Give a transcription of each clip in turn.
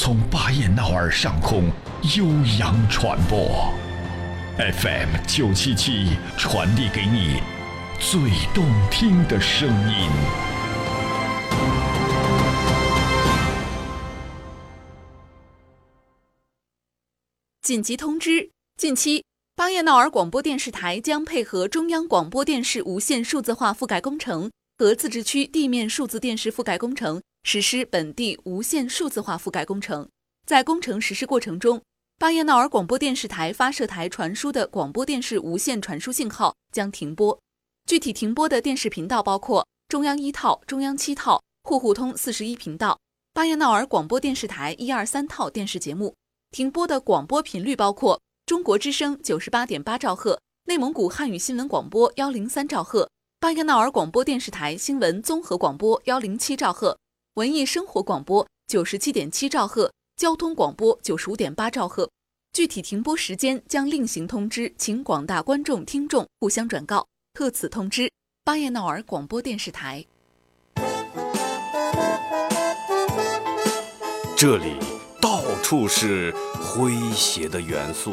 从巴彦淖尔上空。悠扬传播，FM 九七七传递给你最动听的声音。紧急通知：近期，巴彦淖尔广播电视台将配合中央广播电视无线数字化覆盖工程和自治区地面数字电视覆盖工程，实施本地无线数字化覆盖工程。在工程实施过程中，巴彦淖尔广播电视台发射台传输的广播电视无线传输信号将停播。具体停播的电视频道包括中央一套、中央七套、户户通四十一频道、巴彦淖尔广播电视台一二三套电视节目。停播的广播频率包括中国之声九十八点八兆赫、内蒙古汉语新闻广播幺零三兆赫、巴彦淖尔广播电视台新闻综合广播幺零七兆赫、文艺生活广播九十七点七兆赫。交通广播九十五点八兆赫，具体停播时间将另行通知，请广大观众听众互相转告。特此通知，巴彦淖尔广播电视台。这里到处是诙谐的元素，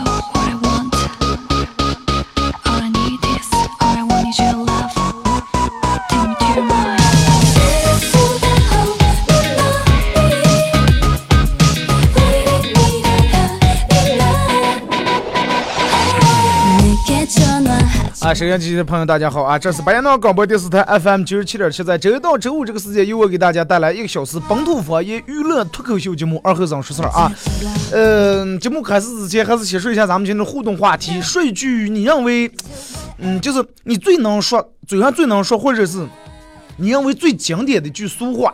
收音机的朋友，大家好啊！这是白彦淖广播电视台 FM 九十七点七，在周一到周五这个时间，由我给大家带来一个小时本土方言娱乐脱口秀节目《二后生说事儿》啊。嗯，节目开始之前，还是先说一下咱们今天的互动话题：说一句你认为，嗯，就是你最能说、嘴上最能说，或者是你认为最经典的一句俗话。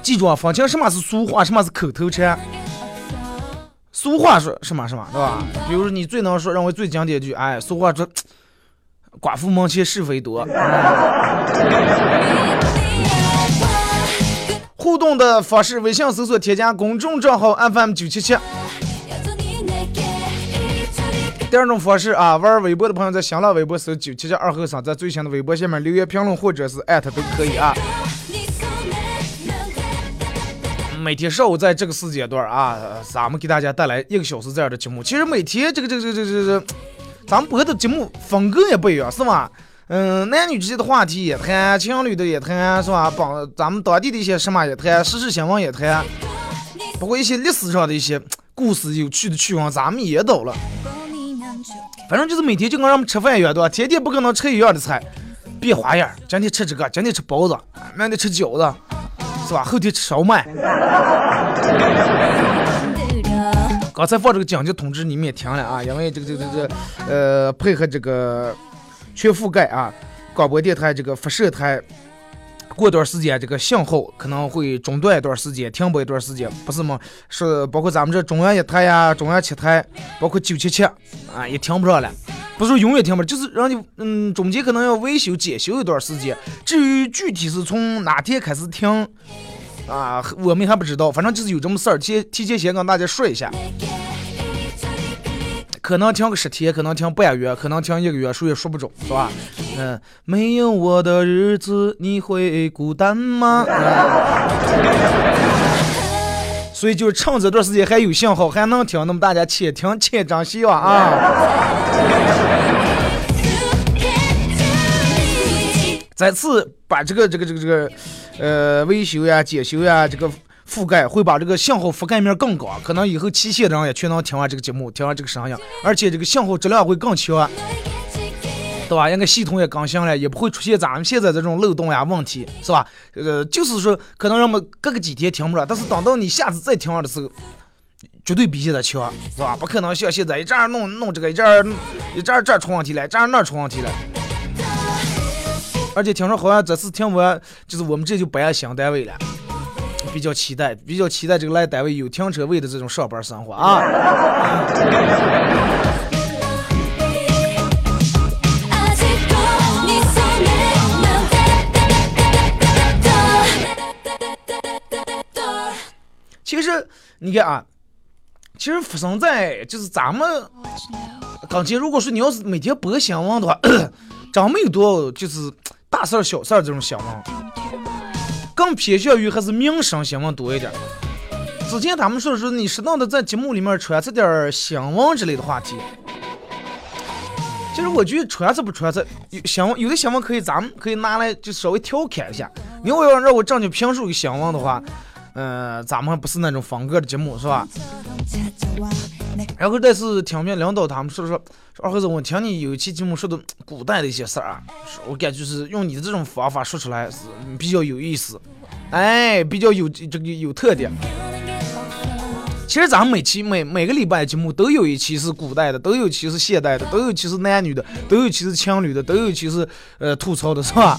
记住啊，分清什么是俗话，什么是口头禅。俗话说什么什么，对吧？比如说你最能说，认为最经典句，哎，俗话说，寡妇门前是非多。互动的方式：微信搜索添加公众账号 FM 九七七。第二种方式啊，玩微博的朋友在新浪微博搜九七七二后生，在最新的微博下面留言评论或者是艾特都可以啊。每天上午在这个时间段啊，咱们给大家带来一个小时这样的节目。其实每天这个这个这个这个，咱们播的节目风格也不一样，是吧？嗯，男女之间的话题也谈，情侣的也谈，是吧？帮咱们当地的一些什么也谈，时事新闻也谈，包括一些历史上的一些故事、有趣的趣闻，咱们也到了。反正就是每天就跟咱们吃饭一样，对吧？天天不可能吃一样的菜，变花样。今天吃这个，今天吃包子，明天吃饺子。是吧？后天吃烧麦。刚才放这个紧急通知，你们也听了啊？因为这个这个这个呃，配合这个全覆盖啊，广播电台这个发射台，过段时间这个信号可能会中断一段时间，停播一段时间，不是吗？是包括咱们这中央一台呀、中央七台，包括九七七啊，也停不上了。不是说永远停不，就是让你嗯，中间可能要维修检修一段时间。至于具体是从哪天开始停，啊，我们还不知道。反正就是有这么事儿，提提前先跟大家说一下。可能停个十天，可能停半月，可能停一个月，谁也说不准，是吧？嗯，没有我的日子你会孤单吗？所以就趁这段时间还有信号，还能听，那么大家且听且珍惜吧啊！再次把这个这个这个这个，呃，维修呀、检修呀，这个覆盖会把这个信号覆盖面更高，可能以后骑线的人也全能听完这个节目，听完这个声音，而且这个信号质量会更强，对吧？应该系统也更新了，也不会出现咱们现在这种漏洞呀问题，是吧？呃，就是说可能人们隔个几天听不着，但是等到你下次再听的时候，绝对比现在强，是吧？不可能像现在一阵弄弄这个，一阵一阵这出问题了，一阵那出问题了。而且听说好像这次听完，就是我们这就搬新单位了。比较期待，比较期待这个来单位有停车位的这种上班生活啊！实你看啊，其实发生在就是咱们刚才，如果说你要是每天播新闻的话，真没有多少就是大事儿、小事儿这种新闻。更偏向于还是民生新闻多一点。之前他们说说你适当的在节目里面穿插点新闻之类的话题。其实我觉得穿插不穿插，有新闻有的新闻可以咱们可以拿来就稍微调侃一下。你要要让我正经评述一个新闻的话，嗯，咱们不是那种风格的节目是吧？然后但是听见领导他们说说说二猴子，我听你有一期节目说的古代的一些事儿啊，我感觉就是用你的这种方法说出来是比较有意思，哎，比较有这个有特点。其实咱们每期每每个礼拜节目都有一期是古代的，都有一期是现代的，都有一期是男女的，都有一期是情侣的，都有一期是呃吐槽的，是吧？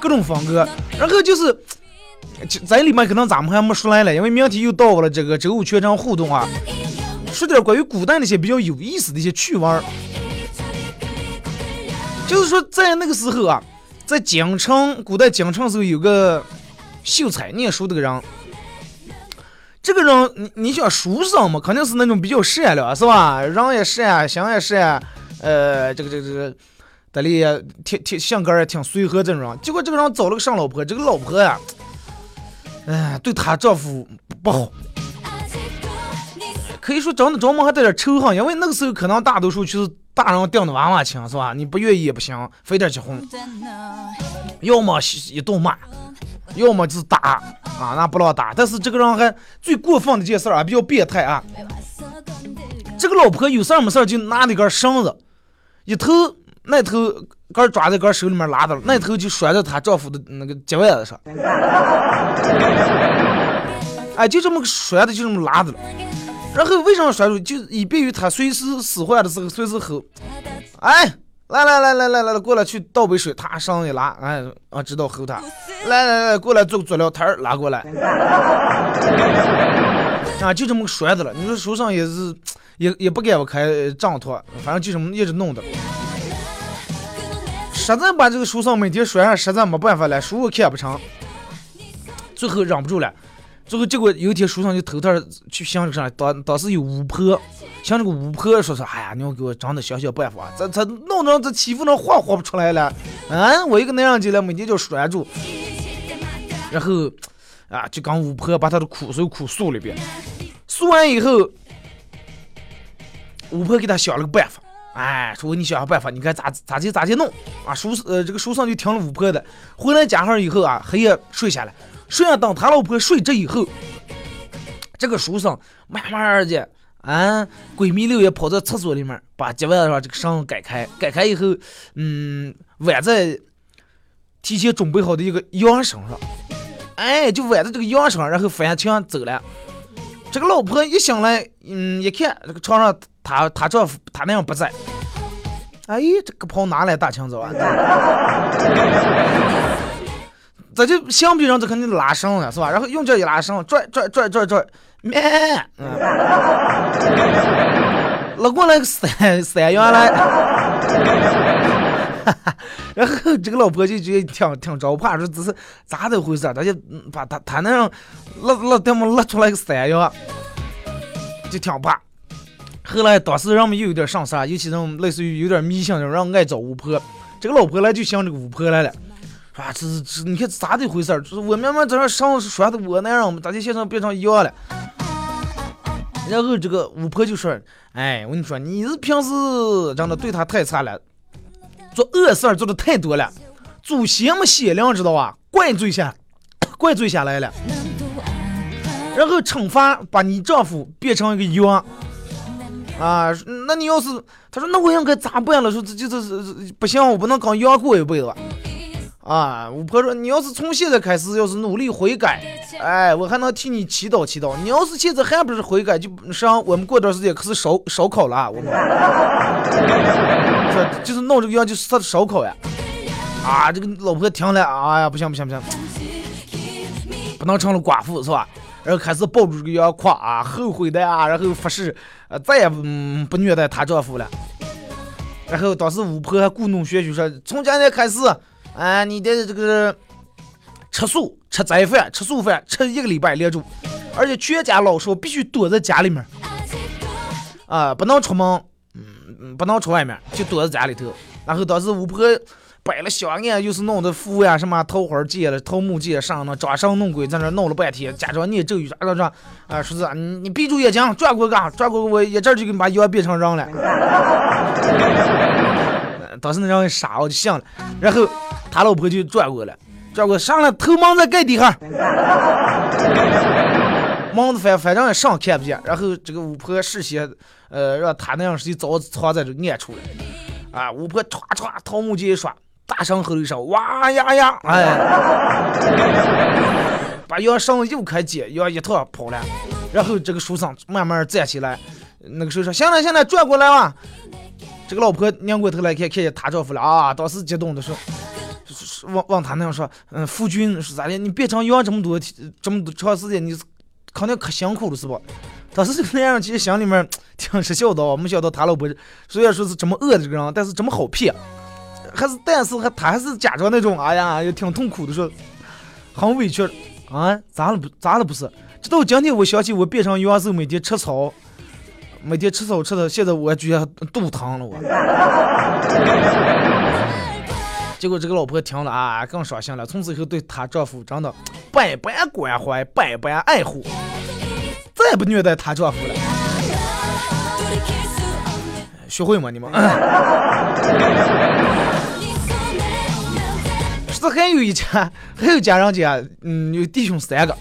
各种风格。然后就是，在里面可能咱们还没说来了，因为明天又到了这个周五全场互动啊。说点关于古代那些比较有意思的一些趣闻儿，就是说在那个时候啊，在京城，古代京城时候有个秀才念书的个人，这个人你你想书生嘛，肯定是那种比较善良是吧？人也善，心也善，呃，这个这个这个，得里挺挺性格也挺随和这种。结果这个人找了个上老婆，这个老婆呀，哎，对她丈夫不好。可以说长得着么还带点仇恨，因为那个时候可能大多数就是大人定的娃娃亲，是吧？你不愿意也不行，非得结婚。要么一顿骂，要么就是打啊，那不让打。但是这个人还最过分的一件事儿啊，比较变态啊。这个老婆有事儿没事儿就拿那根绳子，一头那头根抓在根手里面拉的，那头就拴在她丈夫的那个脚腕子上。哎，就这么个拴的，就这么拉的了。然后为什么拴住？就以便于她随时使唤的时候随时吼。哎，来来来来来来过来去倒杯水，她上一拉，哎啊，知道吼她。来来来，过来做做料摊拉过来。啊，就这么拴着了。你说手上也是，也也不敢不开帐托，反正就这么一直弄的。实在把这个书上每天拴上，实在没办法了，书看不成，最后忍不住了。最后结果有一天，书上就偷偷去想这个啥，当当时有巫婆，想这个巫婆说说，哎呀，你要给我长点想想办法，这这弄着这欺负人活活不出来了，嗯，我一个男人进来，每天就拴住，然后啊，就跟巫婆把他的苦水苦诉了一遍，诉完以后，巫婆给他想了个办法，哎，说你想想办法，你看咋咋地咋地弄啊，书呃这个书上就听了五婆的，回来家上以后啊，黑夜睡下来。睡下等他老婆睡着以后，这个书生慢慢的，啊，闺蜜六也跑到厕所里面，把脚腕上这个绳解开，改开以后，嗯，挽在提前准备好的一个羊绳上，哎，就挽在这个羊绳，然后翻墙走了。这个老婆一醒来，嗯，一看这个床上，他他丈夫他那样不在，哎，这个跑哪来大清早啊？这就相比上，这肯定拉绳了，是吧？然后用脚一拉绳，拽拽拽拽拽，咩？嗯拉过来个三三元来，然后这个老婆就觉得挺挺着怕，说这是咋的回事？他就把他他那样拉拉他们拉出来个三元，就挺怕。后来当时人们又有点上山，尤其这种类似于有点迷信的人，爱找巫婆。这个老婆来就想这个巫婆来了。啊，这是这，你看咋的回事儿？就是我明明在那上说的我那样，咋就现在变成一样了？然后这个巫婆就说：“哎，我跟你说，你是平时真的对他太差了，做恶事儿做的太多了，祖先没显灵知道吧？怪罪下，怪罪下来了。然后惩罚把你丈夫变成一个羊。啊，那你要是他说那我应该咋办了？说这这这不行，我不能跟羊过一辈子吧？啊，我婆说你要是从现在开始要是努力悔改，哎，我还能替你祈祷祈祷。你要是现在还不是悔改，就上我们过段时间可是烧烧烤了，我们，这就是弄这个羊就是他的烧烤呀。啊，这个老婆听了，哎呀，不行不行不行，不能成了寡妇是吧？然后开始抱住这个羊夸啊，后悔的啊，然后发誓，呃，再也不不虐待她丈夫了。然后当时巫婆还故弄玄虚说，从今天开始。啊，你的这个吃素、吃斋饭、吃素饭，吃一个礼拜连住，而且全家老少必须躲在家里面，啊，不能出门，嗯，不能出外面，就躲在家里头。然后当时巫婆摆了香案，又是弄的符呀，什么桃花剑了、桃木剑上了装神弄鬼，在那弄了半天，假装念咒语啥啥啥，啊，说是你你闭住眼睛，转过个，转过我一阵就给你把妖变成人了。当时那人傻，我就信了，然后。他老婆就转过来，转过上来，头蒙在盖底下，蒙的反反正也上看不见。然后这个巫婆事先，呃，让他那样事早藏在这暗处了。啊，巫婆歘歘桃木剑一刷，大声吼了一声：“哇呀呀！”哎，把羊绳又开解，羊一套跑了。然后这个书生慢慢站起来，那个时候说：“行了行了，转过来吧。”这个老婆拧过头来看，看见她丈夫了啊，当时激动的说。往往他那样说，嗯，夫君是咋的？你变成羊这么多这么多长时间，你肯定可辛苦了，是不？当时这个男人其实心里面挺是笑的，没想到他老婆虽然说是这么恶的这个人，但是这么好骗，还是但是还他还是假装那种，哎呀，也挺痛苦的，说很委屈啊，咋了不咋了不是？直到今天我想起我变成羊时候每天吃草，每天吃草吃的，现在我觉得肚疼了我。结果这个老婆听了啊，更伤心了。从此以后，对她丈夫真的百般关怀，百般爱护，再也不虐待她丈夫了。学会吗？你们？是还有一家，还有家人家，嗯，有弟兄三个，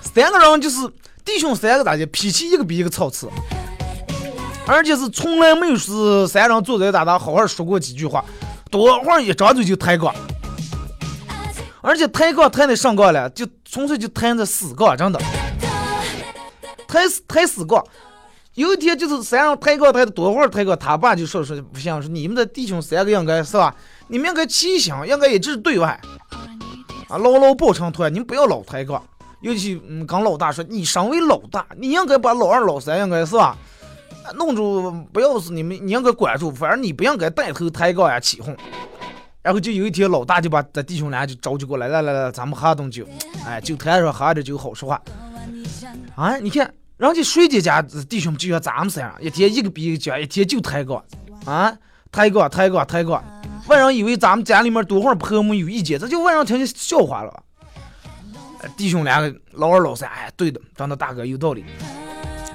三个人就是弟兄三个咋的，脾气一个比一个操持，而且是从来没有是三人坐在大堂好好说过几句话。多会儿一张嘴就抬杠，而且抬杠抬的上杠了，就纯粹就抬的死杠，真的。抬死抬死杠，有一天就是三人抬杠抬的多会儿抬杠，他爸就说说不行，说你们的弟兄三个应该是吧？你们应该齐心，应该一致对外，啊，牢牢抱成团，你们不要老抬杠。尤其嗯，跟老大说，你身为老大，你应该把老二老三应该是吧？弄住，不要是你们，你应该管住，反正你不应该带头抬杠呀起哄。然后就有一天，老大就把咱弟兄俩就召集过来，来来来，咱们喝顿酒。哎，酒台上喝点酒好说话。啊，你看人家水姐家弟兄就像咱们这样，一天一个比一个讲，一天就抬杠。啊，抬杠抬杠抬杠，外人以为咱们家里面多会儿婆母有意见，这就外人听见笑话了。弟兄两个老二老三，哎，对的，真的大哥有道理。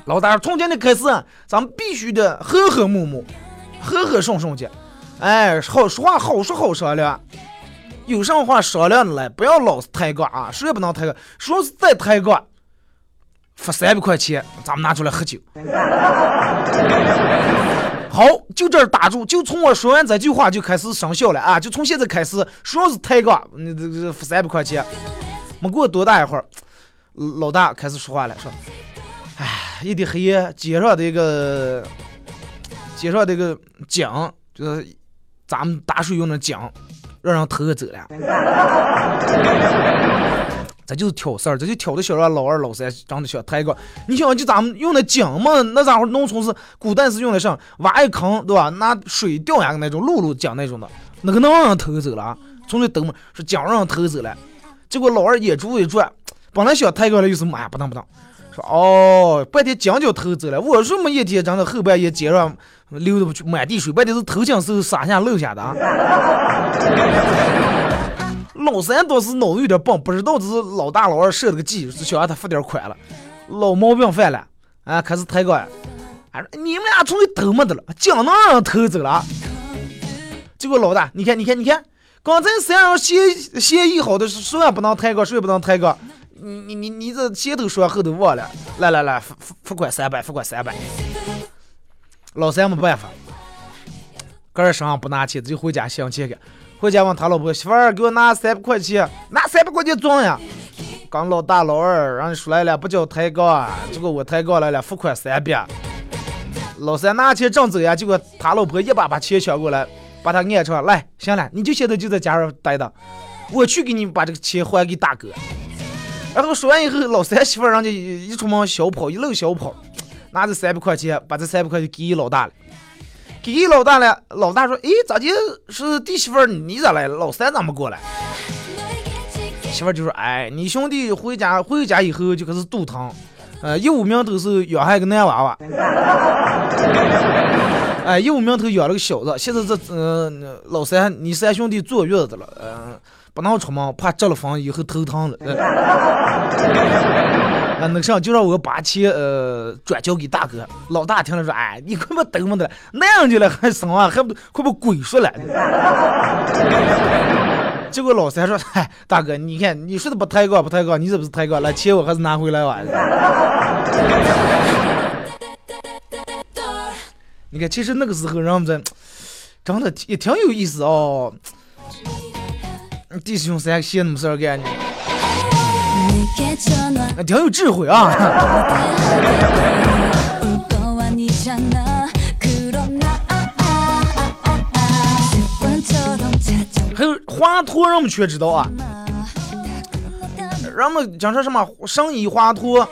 老大，从今天开始，咱们必须得和和睦睦，和和顺顺的。哎，好说话，好说好商量，有什么话商量的来，不要老是抬杠啊！谁也不能抬杠，说是再抬杠，罚三百块钱，咱们拿出来喝酒。好，就这儿打住，就从我说完这句话就开始生效了啊！就从现在开始，说是抬杠，那这这罚三百块钱。没过多大一会儿，老大开始说话了，说。哎，一点黑夜，街上这个街上这个井，就是咱们打水用的井，让人偷走了。这就是挑事儿，这就挑的小让老二老三长得小抬杠。你想，就咱们用的井嘛，那家伙农村是古代是用的上挖一坑，对吧？拿水吊下那种露露井那种的，那个能让人偷走了啊？从这等嘛，是井让人偷走了。结果老二眼珠一转，本来想抬杠了，又是妈呀，不当不当。说哦，半天井就偷走了。我说么一天，真的后半夜街上流的满地水，半天是偷抢时候洒下漏下的。老三倒是脑子有点笨，不知道这是老大老二设了个计，是想让他付点款了。老毛病犯了，啊，开始抬杠。啊你们俩出去偷么的了？将能让人偷走了。结果老大，你看，你看，你看，刚才三人协协议好的是，谁也不能抬杠，谁也不能抬杠。你你你你这前头说后头忘了，来来来，付付款三百，付款三百。老三没办法，个人身上不拿钱，就回家相亲去。回家问他老婆媳妇儿，给我拿三百块钱，拿三百块钱装呀。刚老大老二让你出来了，不叫抬杠啊，结果我抬杠来了，付款三百。老三拿钱正走呀，结果他老婆一把把钱抢过来，把他按上来，行了，你就现在就在家里待着，我去给你把这个钱还给大哥。然后说完以后，老三媳妇儿人家一出门小跑，一路小跑，拿着三百块钱，把这三百块钱给老大了。给老大了，老大说：“哎，咋的？是弟媳妇儿你咋来？老三咋没过来？”媳妇儿就说：“哎，你兄弟回家回家以后就开始肚疼，呃，一五名头是养一个男娃娃，哎，一五名头养了个小子，现在这嗯老三你三兄弟坐月子了，嗯，不能出门，怕着了风以后头疼了。”啊，那个啥就让我把钱呃转交给大哥。老大听了说：“哎，你快把等么的那样的了还生啊，还不快把鬼说了。”结果老三说：“嗨，大哥，你看你说的不抬杠不抬杠，你这不是抬杠？来钱我还是拿回来吧。”你看，其实那个时候人们这真的也挺有意思哦。弟兄三闲那么事儿干。挺有智慧啊！还有华佗，人们全知道啊。人们讲说什么生医华佗？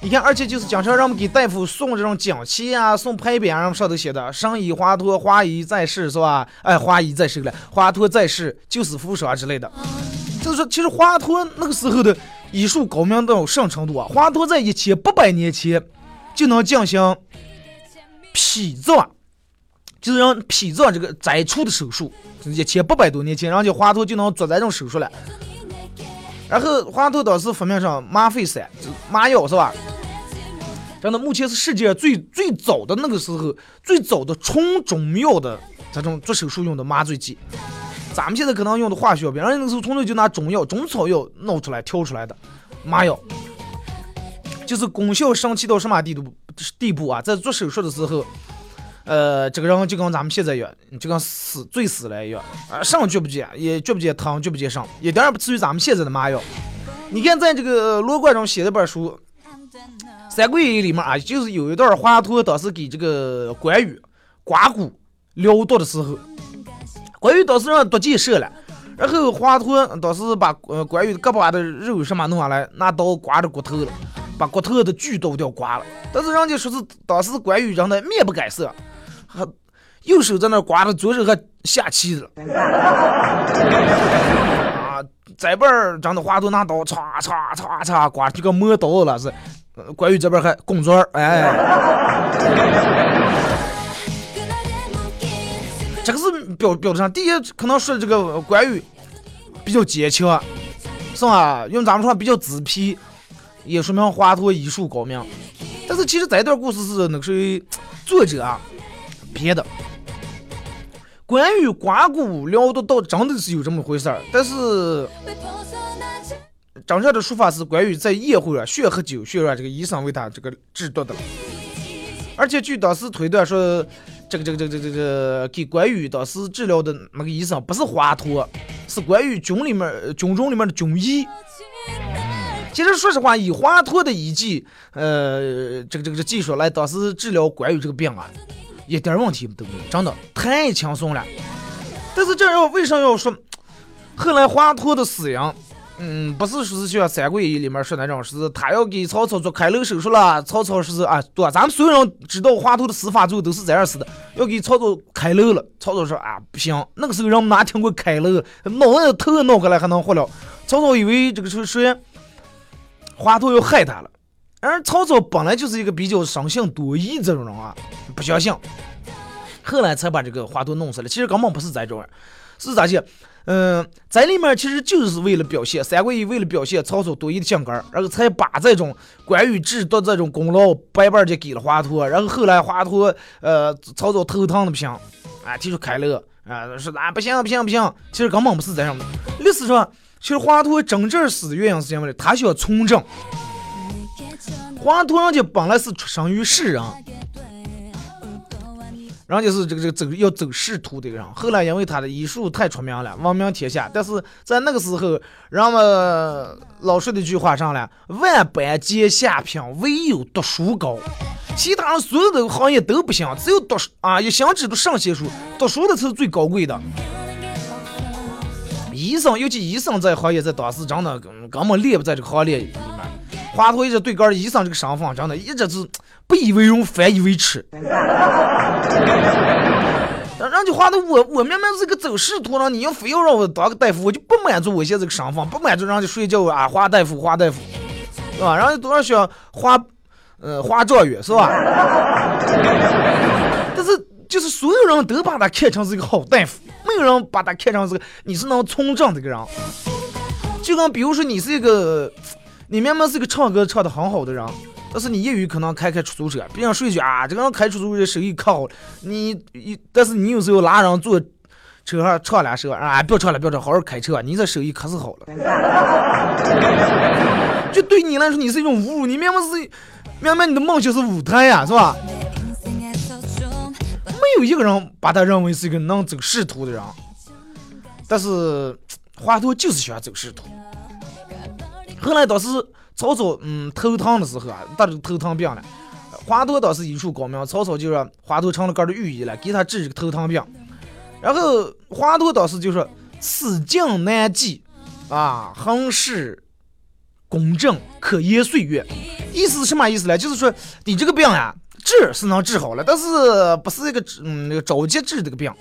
你看，而且就是讲说，人们给大夫送这种锦旗啊，送牌匾，上面上头写的“生医华佗，华医在世”是吧？哎，华医在世了，华佗在世，救死扶伤之类的。就是说，其实华佗那个时候的。医术高明到什么程度啊？华佗在一千八百年前就能进行脾脏，就是让脾脏这个摘除的手术。一千八百多年前，人家华佗就能做这种手术了。然后华佗当时发明上麻沸散，麻药是吧？真的，目前是世界最最早的那个时候最早的纯中药的这种做手术用的麻醉剂。咱们现在可能用的化学药品，人家那时候纯粹就拿中药、中草药弄出来、调出来的麻药，就是功效神奇到什么地步地步啊！在做手术的时候，呃，这个人就跟咱们现在一样，就跟死醉死了一样啊，上绝不见，也绝不见疼，绝不见上，一点也不次于咱们现在的麻药。你看，在这个罗贯中写的本书《三国演义》里面啊，就是有一段华佗当时给这个关羽刮骨疗毒的时候。关羽当时让毒箭射了，然后华佗当时把呃关羽胳膊的肉什么弄下来，拿刀刮着骨头了，把骨头的锯都掉刮了。但是人家说是当时关羽让他面不改色，还右手在那刮着，左手还下棋子。啊，这边儿让的华佗拿刀唰唰唰唰刮，就跟磨刀了是。关羽这边还拱嘴，哎。这个是表表的上，第一可能说这个关羽比较坚强，是吧？用咱们说比较自皮，也说明华佗医术高明。但是其实这段故事是那个谁作者啊编的。关羽刮骨疗毒倒真的是有这么回事儿，但是真正的说法是关羽在宴会上血喝酒，血让这个医生为他这个治毒的。而且据当时推断说。这个这个这个这个给关羽当时治疗的那个医生不是华佗，是关羽军里面军中里面的军医。其实说实话，以华佗的医技，呃，这个这个这技术来当时治疗关羽这个病啊，一点问题都没有，真的太轻松了。但是这要为啥要说后来华佗的死因？嗯，不是说是像《三国演义》里面说那种，是他要给曹操做开颅手术了。曹操是啊，对，咱们所有人知道华佗的死法，最后都是这样死的，要给曹操开颅了。曹操说啊，不行，那个时候人们哪听过开颅，脑袋头脑过来还能活了。曹操以为这个是谁？华佗要害他了。而曹操本来就是一个比较生性多疑这种人啊，不相信。后来才把这个华佗弄死了。其实根本不是这种人，是咋些？嗯，在里面其实就是为了表现《三国演义》，为了表现曹操多疑的性格，然后才把这种关羽治的这种功劳白白就给了华佗。然后后来华佗，呃，曹操头疼的不行，啊，提出开了，啊，说啊不行不行不行，其实根本不是这样的。历史上其实华佗真正死的原因是因为他想从政。华佗人家本来是出生于士人，人家是这个这个走要走仕途的人。后来因为他的医术太出名了，闻名天下。但是在那个时候，人们老说的一句话上来：万般皆下品，唯有读书高。其他人所有的行业都不行，只有读书啊，一心只读上些书，读书的才是最高贵的。医生，尤其医生这行业，在当时真的根本列不在这个行列华佗一直对个医生这个身份，真的一直是不以为荣，反以为耻。人家华佗，我我明明是个走仕途人，你要非要让我当个大夫，我就不满足我现在这个身份，不满足人家睡觉啊，华大夫，华大夫，是吧？人家多少想华，呃，华状元，是吧？但是就是所有人都把他看成是一个好大夫，没有人把他看成是个你是能从政的个人。就跟比如说你是一个。你明明是个唱歌唱的很好的人，但是你业余可能开开出租车，别人说一句啊，这个人开出租车生意可好。你一，但是你有时候拉人坐车上唱两首啊，不要唱了，不要唱，好好开车，你这生意可是好了。就对你来说，你是一种侮辱。你明明是，明明你的梦想是舞台呀，是吧？没有一个人把他认为是一个能走仕途的人，但是华佗就是喜欢走仕途。后来当时曹操嗯头疼的时候啊，得这个头疼病了。华佗当时医术高明，曹操就说华佗成了个的御医了，给他治这个头疼病。然后华佗当时就说此境难济啊，恒是公正，可延岁月。意思是什么意思呢？就是说你这个病呀，治是能治好了，但是不是一个嗯那个着急治这个病。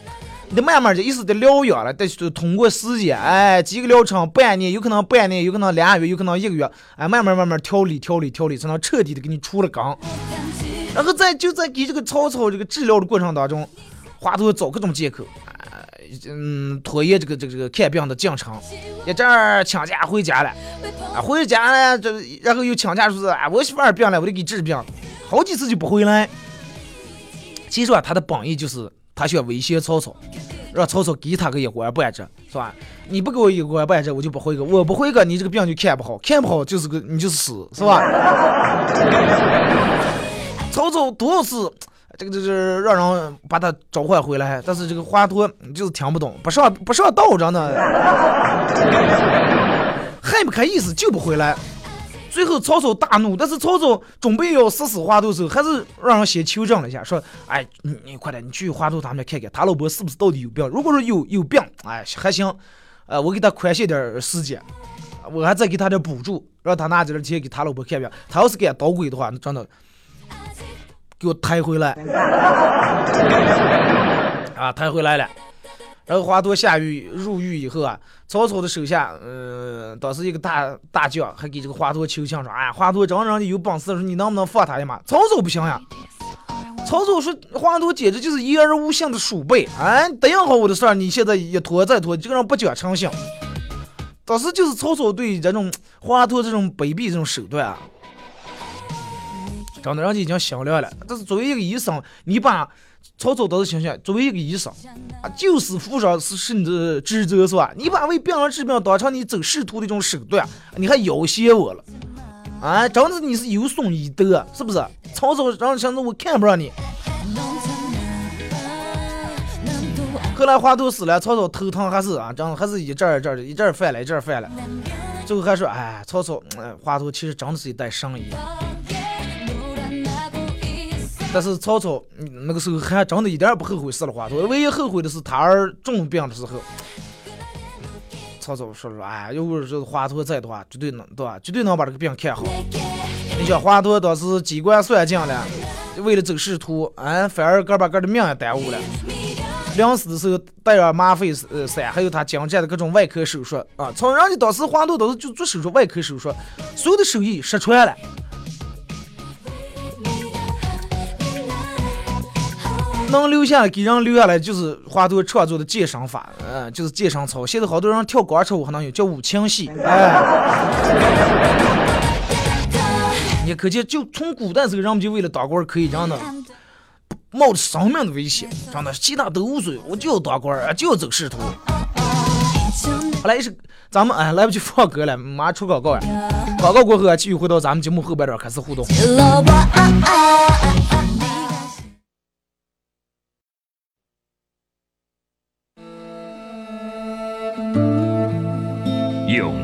得慢慢的，意思得疗养了，得通过时间，哎，几个疗程，半年，有可能半年，有可能俩月，有可能一个月，哎，慢慢慢慢调理调理调理，才能彻底的给你除了根。然后在就在给这个曹操这个治疗的过程当中，华佗找各种借口，嗯，拖延这个这个这个看病的进程，一阵儿请假回家了，啊，回家了，这然后又请假说是啊，我媳妇儿病了，我得给治病，好几次就不回来。其实啊，他的本意就是。他想威胁曹操，让曹操给他个一官半职，是吧？你不给我一官半职，我就不回个。我不回个，你这个病就看不好，看不好就是个你就是死，是吧？曹操多少次这个就是让人把他召唤回来，但是这个华佗就是听不懂，不上不上道，真的，很不开意思，就不回来。最后曹操大怒，但是曹操准备要死死华佗的时候，还是让人先求证了一下，说：“哎，你你快点，你去华佗他们家看看，他老婆是不是到底有病？如果说有有病，哎还行，呃，我给他宽限点时间，我还再给他点补助，让他拿这点钱给他老婆看病。他要是敢捣鬼的话，那真的给我抬回来，啊，抬回来了。”然后华佗下狱入狱以后啊，曹操的手下，呃，当时一个大大将还给这个华佗求情说：“哎，华佗真让你有本事，说你能不能放他一马？”曹操不行呀，曹操说：“华佗简直就是言而无信的鼠辈，哎，答应好我的事儿，你现在一拖再拖，这个人不讲诚信。”当时就是曹操对这种华佗这种卑鄙这种手段啊，真的人家已经心凉了。但是作为一个医生，你把。曹操倒是想想，作为一个医生啊，救死扶伤是是你的职责，是吧？你把为病人治病当成你走仕途的一种手段，你还要挟我了啊！真的你是有损医德，是不是？曹操让想着我看不上你。后来华佗死了，曹操头疼还是啊，真还是一阵一阵的，一阵犯了，一阵犯了。最后还说，哎，曹操，华佗其实真的是一代神医。但是曹操那个时候还真的一点也不后悔死了华佗，唯一后悔的是他儿重病的时候，曹操说说，哎，如果是华佗在的话，绝对能，对吧？绝对能把这个病看好。你想华佗当时机关算尽了，为了走仕途，哎，反而个把个的命也耽误了。临死的时候带着马费呃伞，还有他精湛的各种外科手术啊，从人家当时华佗当时就做手术，外科手术，所有的手艺失传了。能留下来给人留下来就是华佗创作的健身法，嗯，就是健身操。现在好多人跳广场舞还能有叫五禽戏，哎，你可见就从古代时候人们就为了当官可以真的冒着生命的危险，真的其他都无所谓，我就要当官啊，就要走仕途。好来，是咱们哎来不及放歌了，马上出广告呀。广告过后啊，继续回到咱们节目后半段开始互动。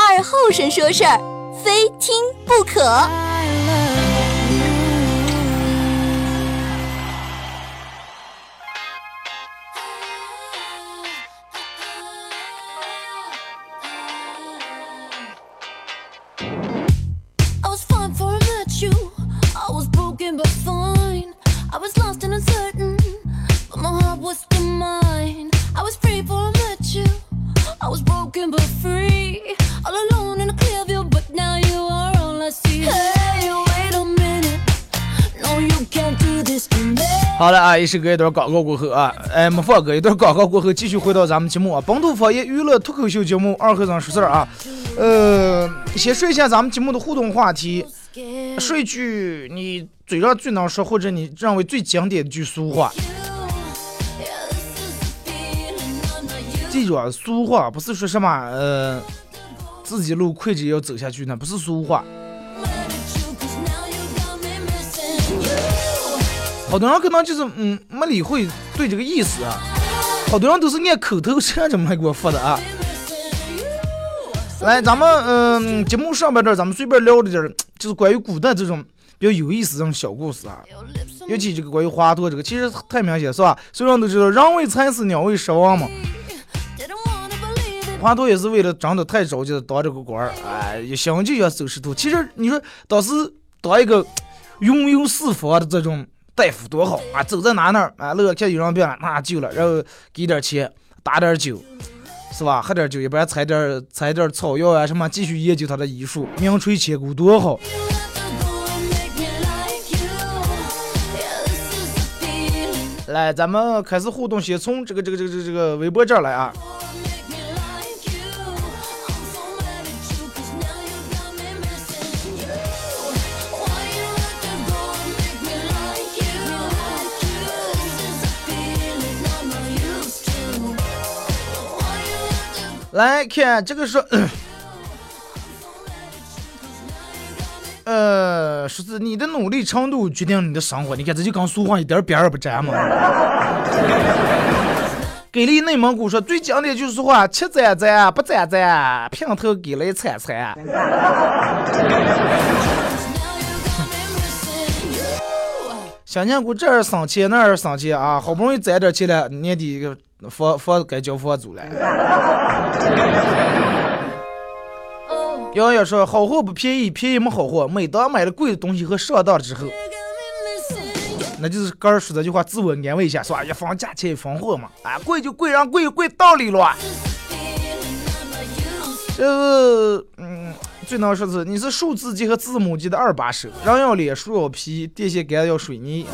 二后生说事儿，非听不可。I was fine before I met you. I was broken but fine. I was lost and uncertain, but my heart was still 好了啊，一首歌一段广告过后啊，哎，没放歌，一段广告过后，继续回到咱们节目啊，本土方言娱乐脱口秀节目二和尚说事儿啊，呃，先说一下咱们节目的互动话题，说一句你嘴上最能说或者你认为最经典的一句俗话，记住啊，俗话不是说什么呃自己路跪着也要走下去呢，不是俗话，好多人可能就是嗯没理会对这个意思啊，好多人都是按口头禅这么给我发的啊。来，咱们嗯、节目上半段咱们随便聊了点儿，就是关于古代这种比较有意思这种小故事啊。尤其这个关于华佗这个，其实太明显是吧？所有人都知道人为财死，鸟为食亡嘛。华佗也是为了长得太着急了当这个官儿，哎，一想就要走仕途。其实你说当时当一个云游四方的这种大夫多好啊，走在哪哪儿啊，乐看有人病了，那救了，然后给点钱，打点酒，是吧？喝点酒，一般采点采点草药啊什么，继续研究他的医术，名垂千古，多好。来，咱们开始互动，先从这个这个这个这个这个微博这儿来啊。来看这个是，呃，说是你的努力程度决定你的生活。你看这就跟俗话一点边儿不沾嘛。给力内蒙古说最经典就是话，吃攒攒，不攒攒，平头给了一铲铲。想念过这儿省钱那儿省钱啊，好不容易攒点钱了，年底个房房该交房租了。Oh, 洋洋说好货不便宜，便宜没好货。每当买了贵的东西和上当之后.那就是刚儿说这句话，自我安慰一下，是吧？一分价钱一分货嘛，啊，贵就贵，让贵有贵道理了。这是嗯，最能说的是你是数字机和字母机的二把手，人要脸，树要皮，电线杆要水泥。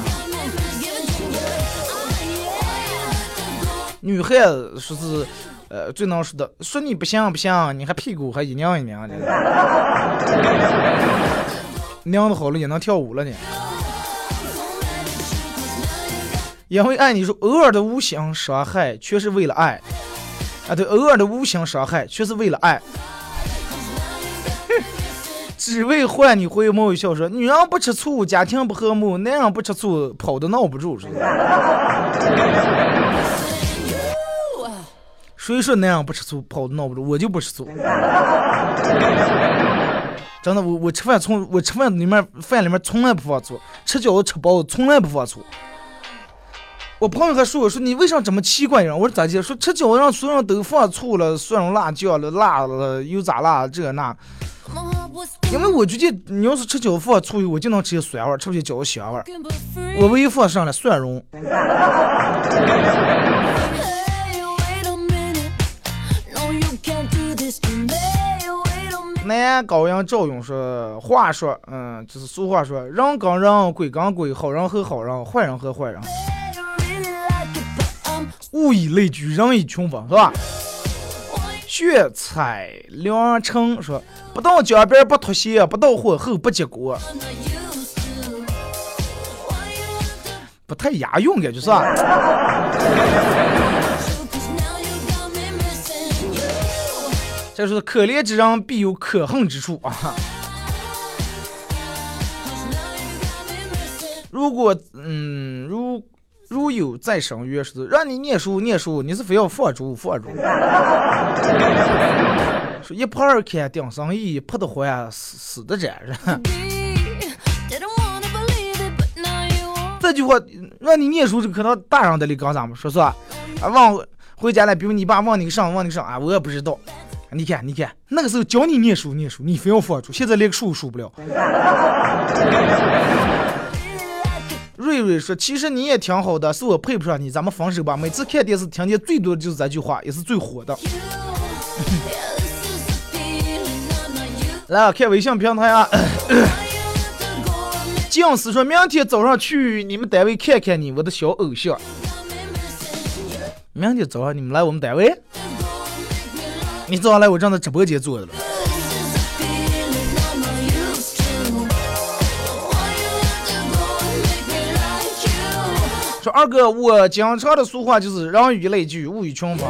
女孩子说是，呃，最能说的，说你不行不行，你还屁股还一娘一娘的，娘的好了也能跳舞了呢。因为爱你说偶尔的无心伤害，却是为了爱。啊，对，偶尔的无心伤害，却是为了爱。只为换你回眸一笑说，女人不吃醋，家庭不和睦；男人不吃醋，跑的闹不住，是吧？谁说那样不吃醋，跑的闹不住，我就不吃醋。真的，我我吃饭从我吃饭里面饭里面从来不放醋，吃饺子吃包子从来不放醋。我朋友还说我说你为啥这么奇怪呀？我说咋的？说吃饺子让所有人都放醋了，蒜蓉辣椒了，辣了又咋辣这那。因为我觉得你要是吃饺子放醋，我就能吃些酸味儿，吃不起饺子香味儿。我唯一放上了蒜蓉。Wait a minute. 南高阳赵勇说：“话说，嗯，就是俗话说，人跟人，鬼跟鬼，好人和好人，坏人和坏人，物以类聚，人以群分，是吧？”血彩良辰说：“不到江边不脱鞋，不到火候不结果，不太押韵，感觉是吧？”再是可怜之人必有可恨之处啊！如果嗯，如如有再生约束，让你念书念书，你是非要放逐放逐。说一拍二开顶生意，破得的死死的窄。这句话让你念书，就可能大人的里跟咱们说说啊，往回家了，比如你爸问你上问你上啊，我也不知道。你看，你看，那个时候教你念书念书，你非要放出，现在连个数数不了。瑞瑞说：“其实你也挺好的，是我配不上你，咱们分手吧。每次看电视听见最多的就是这句话，也是最火的。来啊，看微信平台啊 静思说明天早上去你们单位看看你，我的小偶像。明天早上你们来我们单位，你早上来我正在直播间坐着了。说二哥，我经常的俗话就是人以类聚，物以群分。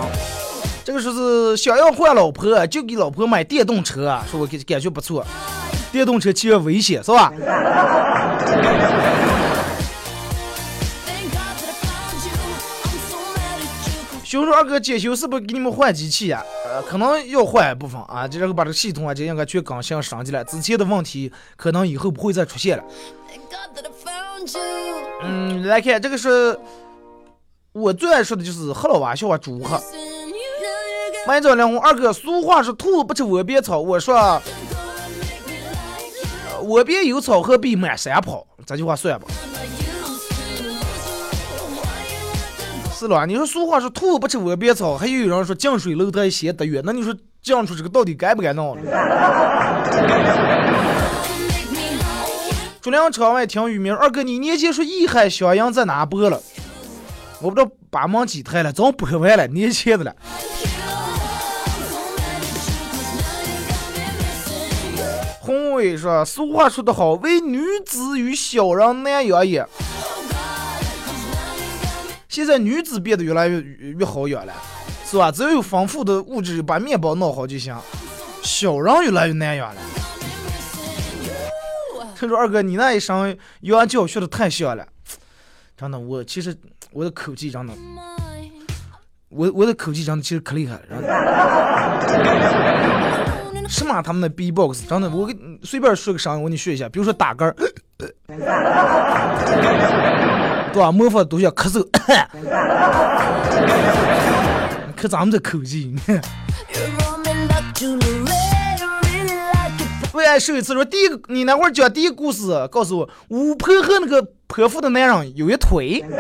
这个说是想要换老婆，就给老婆买电动车，说我感感觉不错。电动车骑着危险是吧？就说二哥检修是不是给你们换机器呀、呃，可能要换一部分啊，就这个把这个系统啊，就应该去更新升级了。之前的问题可能以后不会再出现了。嗯，来看这个是我最爱说的就是黑老娃笑话猪喝。Listen, you know you got 买早两红二哥，俗话是兔子不吃窝边草，我说 to go and make me like you. 窝边有草何必满山跑？这句话算吧。是了，你说俗话说兔子不吃窝边草，还有人说近水楼台先得月，那你说讲出这个到底该不该闹了？make me like you? 竹梁场外听雨鸣，二哥你年前说义海襄阳在哪播了？我不知道把门几台了，早播完了，年前的了。宏伟说，俗话说得好，唯女子与小人难养也。现在女子变得越来越越越好养了，是吧？只要有丰富的物质，把面包弄好就行。小人越来越难养了。他说：“二哥，你那一声幼教学的太像了，真的，我其实我的口技真的，我我的口技真的其实可厉害了。真的什么他们的 B-box 真的，我给你随便说个声，我给你学一下，比如说打嗝儿，对吧？模仿都像咳嗽，你看咱们这口技。You're roaming back to Lorraine. Really like it. 为爱受一次说，第一个你那会儿讲第一个故事，告诉我巫婆和那个泼妇的男人有一腿。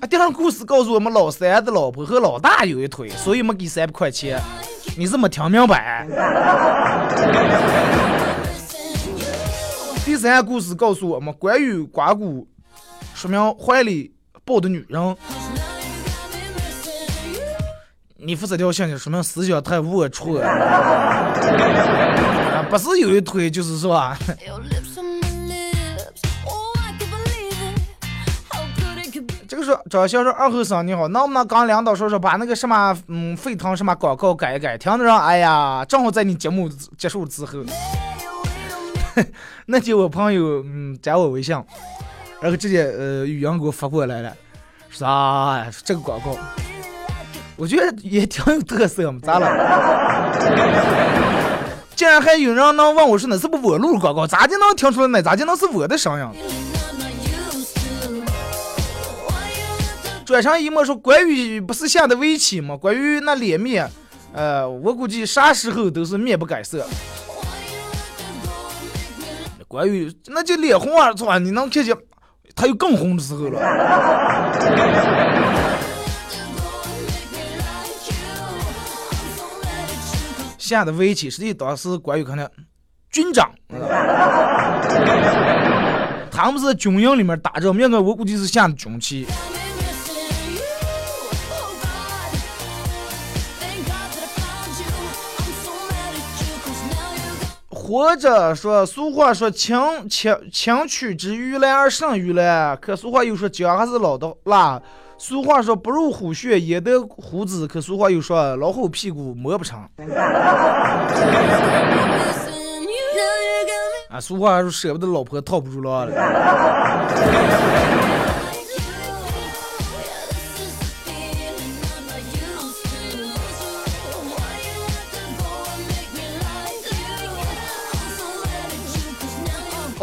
啊，第二个故事告诉我们老三的老婆和老大有一腿，所以没给三百块钱。你是没听明白？第三个故事告诉我们关于刮骨，说明怀里抱的女人。你发这条信息说明思想太龌龊，啊，不是有一腿就是是吧？这个说张先生二后生你好，能不能跟领导说说，把那个什么嗯沸腾什么广告改一改？听着让哎呀，正好在你节目结束之后，那天我朋友嗯加我微信，然后直接呃语音给我发过来了，啥呀？这个广告，我觉得也挺有特色嘛。咋了？竟然还有人能问我说那是不我录广告？咋就能听出来呢？咋就能是我的声音？转上一摸说关羽不是下的围棋吗？关羽那脸面，呃，我估计啥时候都是面不改色。关羽那就脸红耳赤，你能看见他有更红的时候了。下的围棋，实际当时关羽可能军长，他们是军营里面打仗，面个我估计是下的军棋。或者说，俗话说“情情情取之于蓝而胜于蓝”，可俗话又说“姜还是老的辣”。俗话说“不入虎穴焉得虎子”，可俗话又说“老虎屁股摸不成”。啊，俗话说“舍不得老婆套不住狼”了。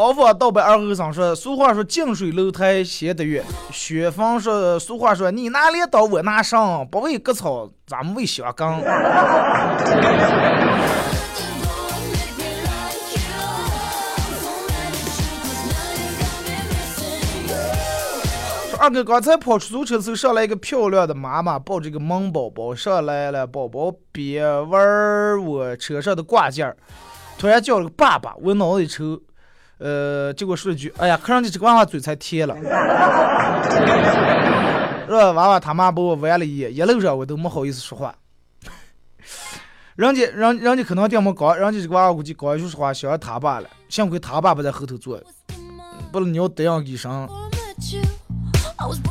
高仿盗版二和尚说：“俗话说近水楼台先得月。”雪峰说：“俗话说你拿镰刀我拿绳，不为割草，咱们为相耕。”说二哥刚才跑出租车的时候，上来一个漂亮的妈妈，抱着个萌宝宝上来了，宝宝别玩我车上的挂件儿，突然叫了个爸爸，我脑子一抽。呃，结果说了句：“哎呀，看上去这个娃娃嘴才甜了。”这娃娃他妈把我玩了一夜，一路上我都没好意思说话。人家，人，人家可能电么高，人家这个娃娃估计刚一句说话想要他爸了，幸亏他爸不在后头坐，不然你要这样一声，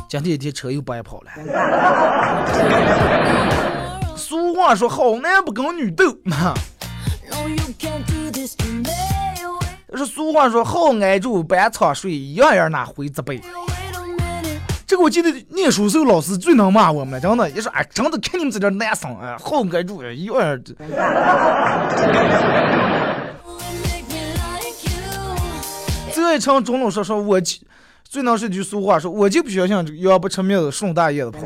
今天一天车又白跑了。俗话说，好男不跟女斗嘛。是俗话说，好挨住半场睡，一样样拿回责备。这个我记得念书时候老师最能骂我们了，真的，一说哎，真的看你们在这难生啊，好挨住，一样样。这一场中路说说，我最能说句俗话，说我就不相信这个羊不吃面子顺大叶子跑。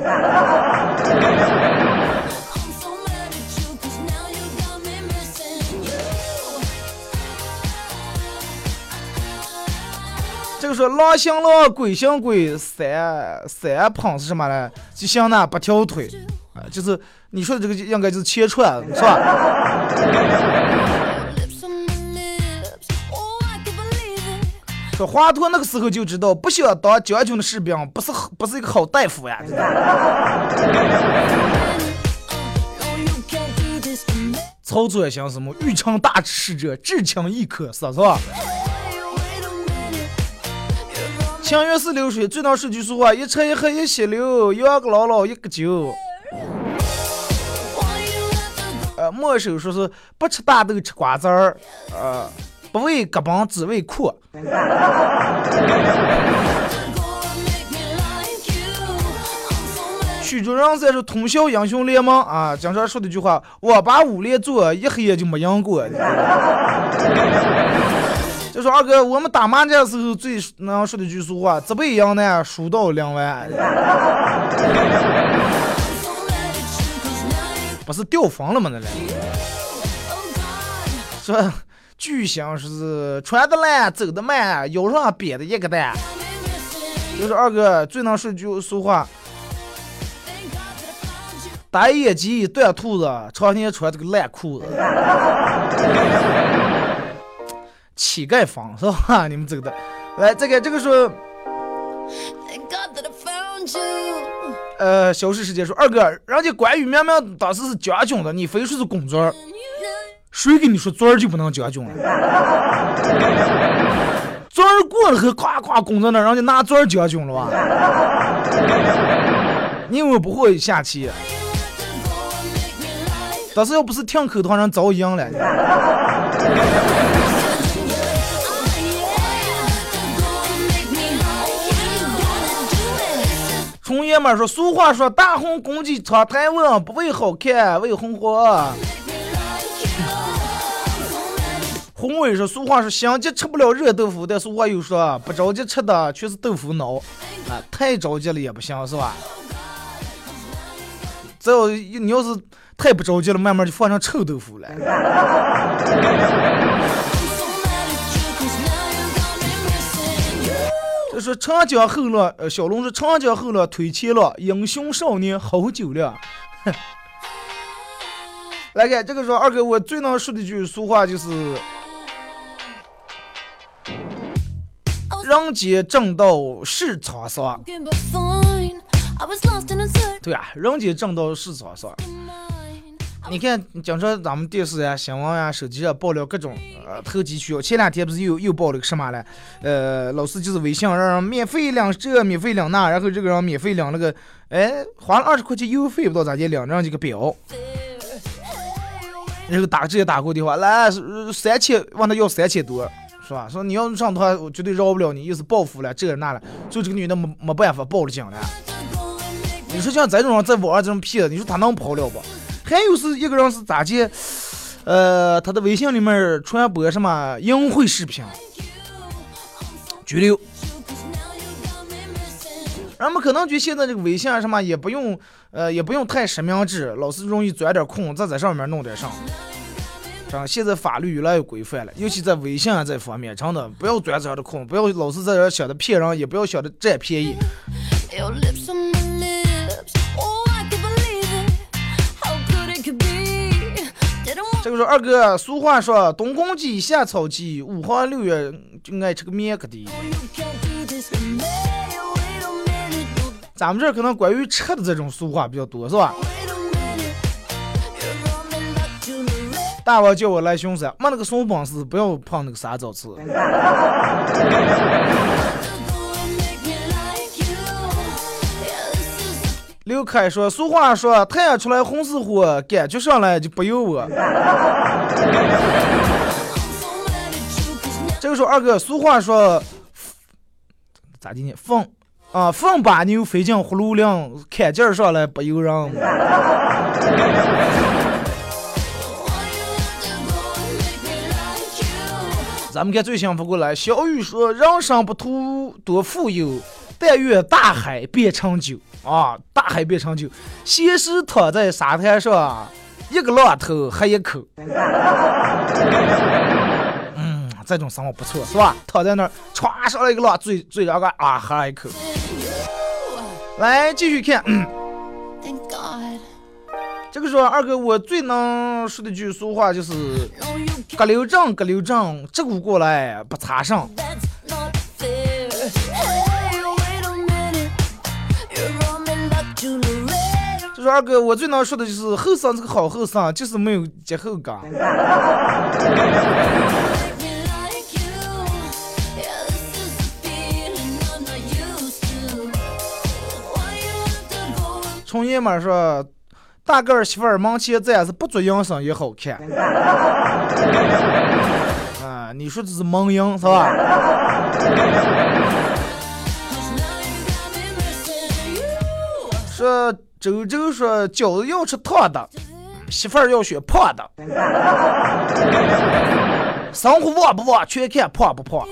说狼行狼，鬼行鬼，三三胖是什么呢？就像那八条腿，啊，就是你说的这个应该就是切串，是吧？说华佗那个时候就知道，不想当将军的士兵不是不是一个好大夫呀。操作也行，什么欲成大事者，至情亦可是，是吧？情愿似流水，最能说句俗话：一吃一喝一吸溜，养个姥姥一个酒。呃，莫手说是不吃大豆吃瓜子儿，呃，不为胳膊只为阔。曲中人在说通宵英雄联盟啊，经常说的一句话：我把五连坐一黑夜就没赢过。就说二哥，我们打麻将时候最能说的句俗话：这辈赢呢，输到两万。不是掉房了吗？那来说巨星是穿的烂，走的慢，腰上别的一个蛋。就是二哥最能说句俗话：打野鸡断兔子，常年穿这个烂裤子。乞丐房是吧？你们这个的，来这个这个说，呃，消失时间说二哥，人家关羽明明当时是将军的，你非说是公孙，谁跟你说尊儿就不能将军了？尊儿过了后，夸夸拱在那，人家拿尊儿将军了吧？你以为不会下棋？但是要不是听口的话人早赢了。重言爷们儿说，俗话说，大红公鸡长台湾，不为好看，为红火。宏伟说，俗话说，心急吃不了热豆腐，但俗话又说，不着急吃的全是豆腐脑。啊，太着急了也不行，是吧？只要你要是太不着急了，慢慢就放成臭豆腐了。这说长江后浪，呃，小龙说长江后浪推前浪，英雄少年好酒量。来看这个说二哥，我最能说的一句俗话就是“人间正道是沧桑”。对啊，人间正道是沧桑。你看，经常咱们电视呀、新闻呀、手机上爆料各种呃投机取巧。前两天不是又又爆了个什么了？呃，老师就是微信让人免费领这，免费领那，然后这个人免费领那个，哎，花了二十块钱邮费不知道咋地领上这个表，然后打直接打过电话来三千，问他要三千多。是吧？说你要上的话，我绝对饶不了你，又是报复了，这那了，所以这个女的没没办法报了警了。你说像这种人在网上这种骗，你说他能跑了不？还有是一个人是咋的？呃，他的微信里面传播什么淫秽视频，拘留。人们可能觉得现在这个微信啊什么也不用，呃，也不用太实名制，老是容易钻点空，再在上面弄点啥。这样，现在法律越来越规范了，尤其在微信啊这方面，真的不要钻这样的空，不要老是在这想着骗人，也不要想着占便宜。这个说二哥，俗话说冬公鸡，夏草鸡，五花六月就爱吃个面壳的。咱们这儿可能关于吃的这种俗话比较多，是吧？大王叫我来巡山，没那个什么本事，不要碰那个啥早吃。刘凯说，俗话说太阳出来红似火，感觉上来就不由我。这个时候二哥，俗话说咋的呢？凤啊，凤把牛飞进葫芦铃，看劲儿上来不由人。咱们看最幸福过来，小雨说：“人生不图多富有，但愿大海变成酒啊！大海变成酒，闲时躺在沙滩上，一个浪头喝一口。嗯，这种生活不错，是吧？躺在那儿，歘上来一个浪，醉醉着个啊，喝一口。来继续看.这个时候二哥，我最能说的句俗话就是.隔溜正，隔溜正，这股过来不插上。”说二哥，我最能说的就是后生是个好后生，就是没有节后感。从爷们说，大个儿媳妇儿门前站是不做养生也好看。啊，你说这是萌音是吧？说周周说饺子要吃烫的，媳妇儿要选胖的。生活旺不旺，全看胖不胖。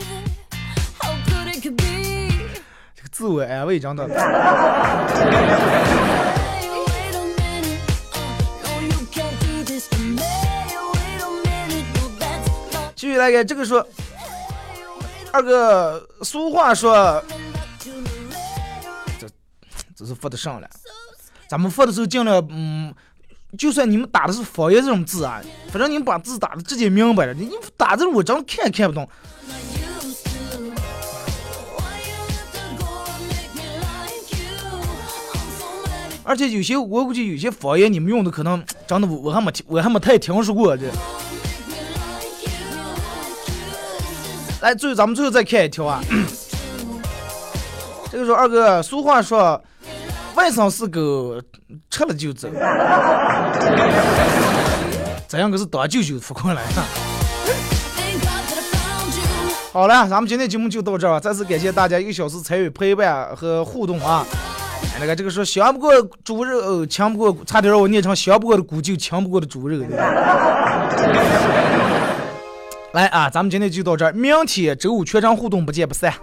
这个自我安慰真的。继续来个这个说，二哥，俗话说，这这是说得上了。咱们发的时候尽量，嗯，就算你们打的是方言这种字啊，反正你们把字打的直接明白了。你你打这种我真看也看不懂。而且有些我估计有些方言你们用的可能真的我我还没听我还没太听说过这。来，最后咱们最后再看一条啊。这个说二哥，俗话说，外甥是狗，吃了就走。这样可是当舅舅扶过来.好了，咱们今天节目就到这儿，再次感谢大家一个小时参与陪伴和互动啊！那个这个说香不过猪肉，呃强不过，差点让我念成香不过的骨就强不过的猪肉。来啊，咱们今天就到这儿，明天周五全场互动不见不散。